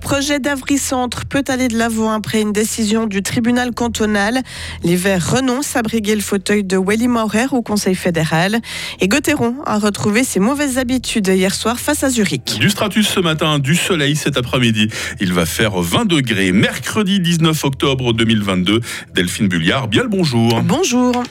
projet d'Avry Centre peut aller de l'avant après une décision du tribunal cantonal. Les Verts renoncent à briguer le fauteuil de Welly Maurer au Conseil fédéral. Et Gauthieron a retrouvé ses mauvaises habitudes hier soir face à Zurich. Du stratus ce matin, du soleil cet après-midi. Il va faire 20 degrés. Mercredi 19 octobre 2022. Delphine Bulliard, bien le bonjour. Bonjour.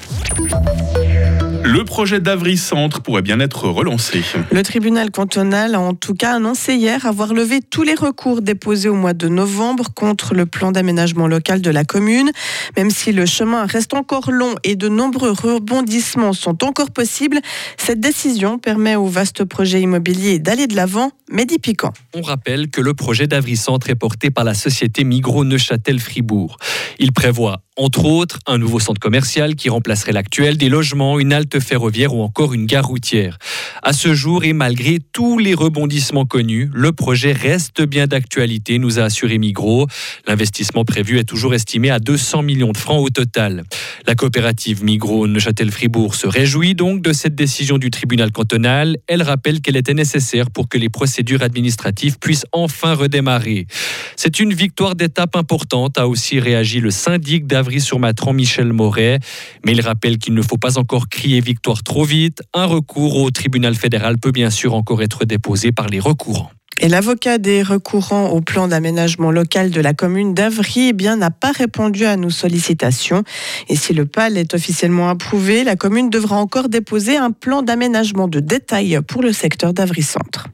Le projet d'Avry Centre pourrait bien être relancé. Le tribunal cantonal a en tout cas annoncé hier avoir levé tous les recours déposés au mois de novembre contre le plan d'aménagement local de la commune. Même si le chemin reste encore long et de nombreux rebondissements sont encore possibles, cette décision permet au vaste projet immobilier d'aller de l'avant, mais d'y piquant. On rappelle que le projet d'Avry Centre est porté par la société Migros Neuchâtel Fribourg. Il prévoit entre autres un nouveau centre commercial qui remplacerait l'actuel, des logements, une halte ferroviaire ou encore une gare routière. À ce jour et malgré tous les rebondissements connus, le projet reste bien d'actualité, nous a assuré Migros. L'investissement prévu est toujours estimé à 200 millions de francs au total. La coopérative Migros Neuchâtel-Fribourg se réjouit donc de cette décision du tribunal cantonal. Elle rappelle qu'elle était nécessaire pour que les procédures administratives puissent enfin redémarrer. C'est une victoire d'étape importante, a aussi réagi le syndic d'Avry-sur-Matran, Michel Moret. Mais il rappelle qu'il ne faut pas encore crier victoire trop vite. Un recours au tribunal fédéral peut bien sûr encore être déposé par les recourants. Et l'avocat des recourants au plan d'aménagement local de la commune d'Avry eh bien n'a pas répondu à nos sollicitations. Et si le PAL est officiellement approuvé, la commune devra encore déposer un plan d'aménagement de détail pour le secteur d'Avry Centre.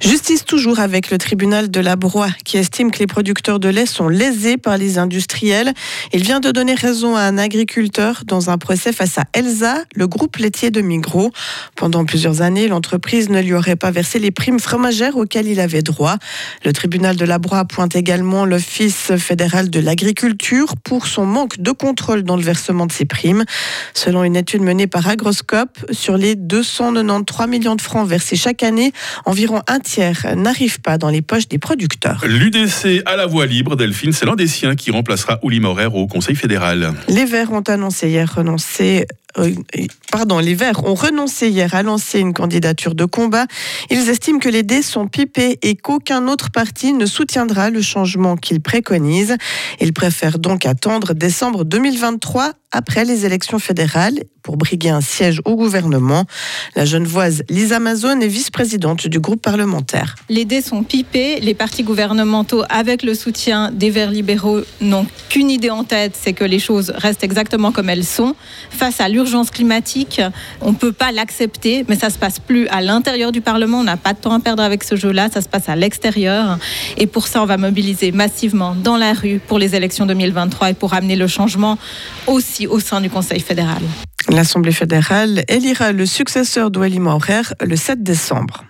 Justice toujours avec le tribunal de la Broye qui estime que les producteurs de lait sont lésés par les industriels. Il vient de donner raison à un agriculteur dans un procès face à Elsa, le groupe laitier de Migros. Pendant plusieurs années, l'entreprise ne lui aurait pas versé les primes fromagères auxquelles il avait droit. Le tribunal de la Broye pointe également l'Office fédéral de l'agriculture pour son manque de contrôle dans le versement de ces primes. Selon une étude menée par Agroscope, sur les 293 millions de francs versés chaque année, environ un n'arrive pas dans les poches des producteurs. L'UDC à la voie libre, Delphine, c'est l'un des siens qui remplacera Ouli Maurer au Conseil fédéral. Les Verts ont annoncé hier renoncer euh, pardon, les Verts ont renoncé hier à lancer une candidature de combat. Ils estiment que les dés sont pipés et qu'aucun autre parti ne soutiendra le changement qu'ils préconisent. Ils préfèrent donc attendre décembre 2023 après les élections fédérales pour briguer un siège au gouvernement. La genevoise Lisa Mazone est vice-présidente du groupe parlementaire. Les dés sont pipés. Les partis gouvernementaux, avec le soutien des Verts libéraux, n'ont qu'une idée en tête, c'est que les choses restent exactement comme elles sont. Face à l'urgence climatique, on ne peut pas l'accepter, mais ça se passe plus à l'intérieur du Parlement. On n'a pas de temps à perdre avec ce jeu-là. Ça se passe à l'extérieur. Et pour ça, on va mobiliser massivement dans la rue pour les élections 2023 et pour amener le changement aussi au sein du Conseil fédéral. L'Assemblée fédérale élira le successeur d'Ouali Maurer le 7 décembre.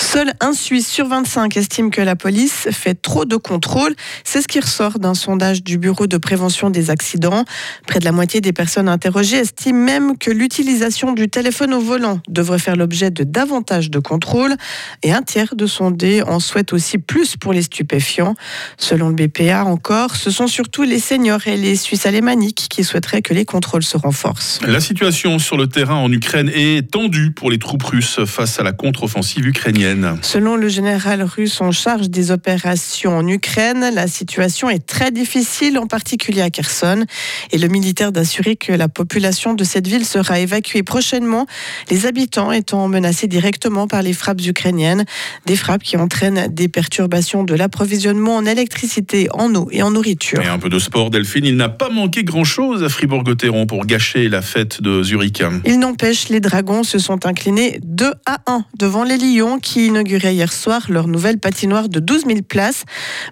Seul un Suisse sur 25 estime que la police fait trop de contrôles. C'est ce qui ressort d'un sondage du Bureau de prévention des accidents. Près de la moitié des personnes interrogées estiment même que l'utilisation du téléphone au volant devrait faire l'objet de davantage de contrôles. Et un tiers de sondés en souhaitent aussi plus pour les stupéfiants. Selon le BPA encore, ce sont surtout les seniors et les Suisses alémaniques qui souhaiteraient que les contrôles se renforcent. La situation sur le terrain en Ukraine est tendue pour les troupes russes face à la contre-offensive ukrainienne. Selon le général russe en charge des opérations en Ukraine, la situation est très difficile, en particulier à Kherson. Et le militaire d'assurer que la population de cette ville sera évacuée prochainement, les habitants étant menacés directement par les frappes ukrainiennes. Des frappes qui entraînent des perturbations de l'approvisionnement en électricité, en eau et en nourriture. Et un peu de sport, Delphine. Il n'a pas manqué grand-chose à Fribourg-Gotteron pour gâcher la fête de Zurich. Il n'empêche, les Dragons se sont inclinés 2 à 1 devant les Lions qui inauguré hier soir leur nouvelle patinoire de 12 000 places.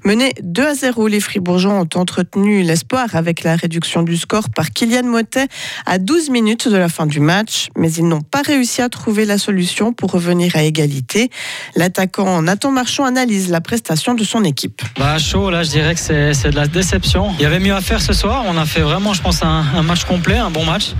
Menés 2 à 0, les Fribourgeois ont entretenu l'espoir avec la réduction du score par Kylian Motet à 12 minutes de la fin du match, mais ils n'ont pas réussi à trouver la solution pour revenir à égalité. L'attaquant Nathan Marchand analyse la prestation de son équipe. Bah, chaud, là, je dirais que c'est de la déception. Il y avait mieux à faire ce soir. On a fait vraiment, je pense, un, match complet, un bon match.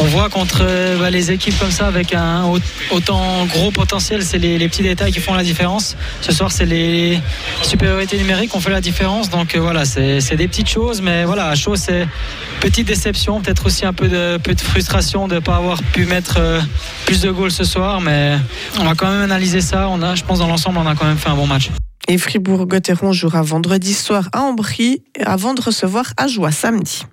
On voit contre bah, les équipes comme ça avec un autant gros potentiel, c'est les, les petits détails qui font la différence. Ce soir, c'est les supériorités numériques qui ont fait la différence. Donc euh, voilà, c'est des petites choses, mais voilà, à chaud, c'est petite déception, peut-être aussi un peu de, peu de frustration de ne pas avoir pu mettre euh, plus de goals ce soir, mais on va quand même analyser ça. On a, je pense, dans l'ensemble, on a quand même fait un bon match. Et Fribourg-Gotteron jouera vendredi soir à Ambry avant de recevoir Ajoie samedi.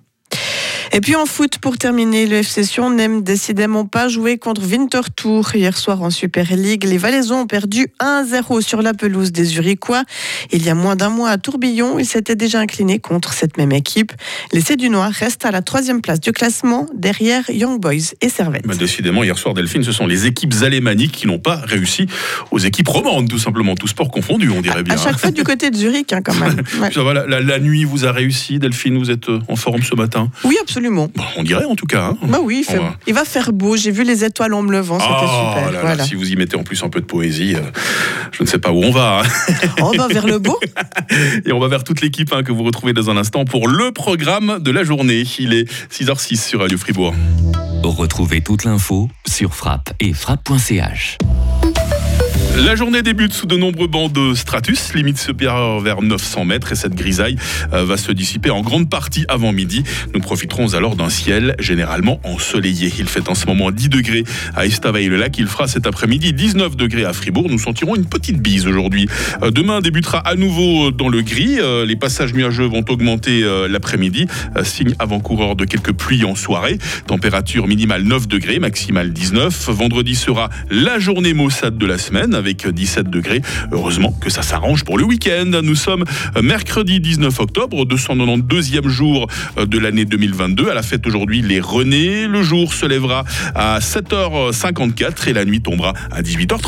Et puis en foot, pour terminer, le FC Sion n'aime décidément pas jouer contre Winterthur. Hier soir en Super League, les Valaisans ont perdu 1-0 sur la pelouse des Uriquois. Il y a moins d'un mois à Tourbillon, ils s'étaient déjà inclinés contre cette même équipe. Les du Noir restent à la troisième place du classement, derrière Young Boys et Servette. Bah, décidément, hier soir, Delphine, ce sont les équipes alémaniques qui n'ont pas réussi aux équipes romandes, tout simplement, tout sport confondu, on dirait bien. À chaque fois du côté de Zurich, hein, quand même. la, nuit vous a réussi, Delphine, vous êtes euh, en forme ce matin? Oui, absolument on dirait en tout cas. Hein. Bah oui, il, va... faire beau. J'ai vu les étoiles en me levant, c'était ah, super. si vous y mettez en plus un peu de poésie, euh, je ne sais pas où on va. Hein. on va vers le beau. Et on va vers toute l'équipe hein, que vous retrouvez dans un instant pour le programme de la journée. Il est 6h06 sur Radio Fribourg. Retrouvez toute l'info sur frappe et frappe.ch. La journée débute sous de nombreux bancs de stratus, limite supérieure vers 900 mètres, et cette grisaille euh, va se dissiper en grande partie avant midi. Nous profiterons alors d'un ciel généralement ensoleillé. Il fait en ce moment 10 degrés à Estavayer-le-Lac. Il fera cet après-midi 19 degrés à Fribourg. Nous sentirons une petite bise aujourd'hui. Euh, demain débutera à nouveau dans le gris. Euh, les passages nuageux vont augmenter l'après-midi. Signe avant-coureur de quelques pluies en soirée. Température minimale 9 degrés, maximale 19. Vendredi sera la journée maussade de la semaine avec 17 degrés. Heureusement que ça s'arrange pour le week-end. Nous sommes mercredi 19 octobre, 292e jour de l'année 2022. À la fête aujourd'hui, les René. Le jour se lèvera à 7h54 et la nuit tombera à 18h30.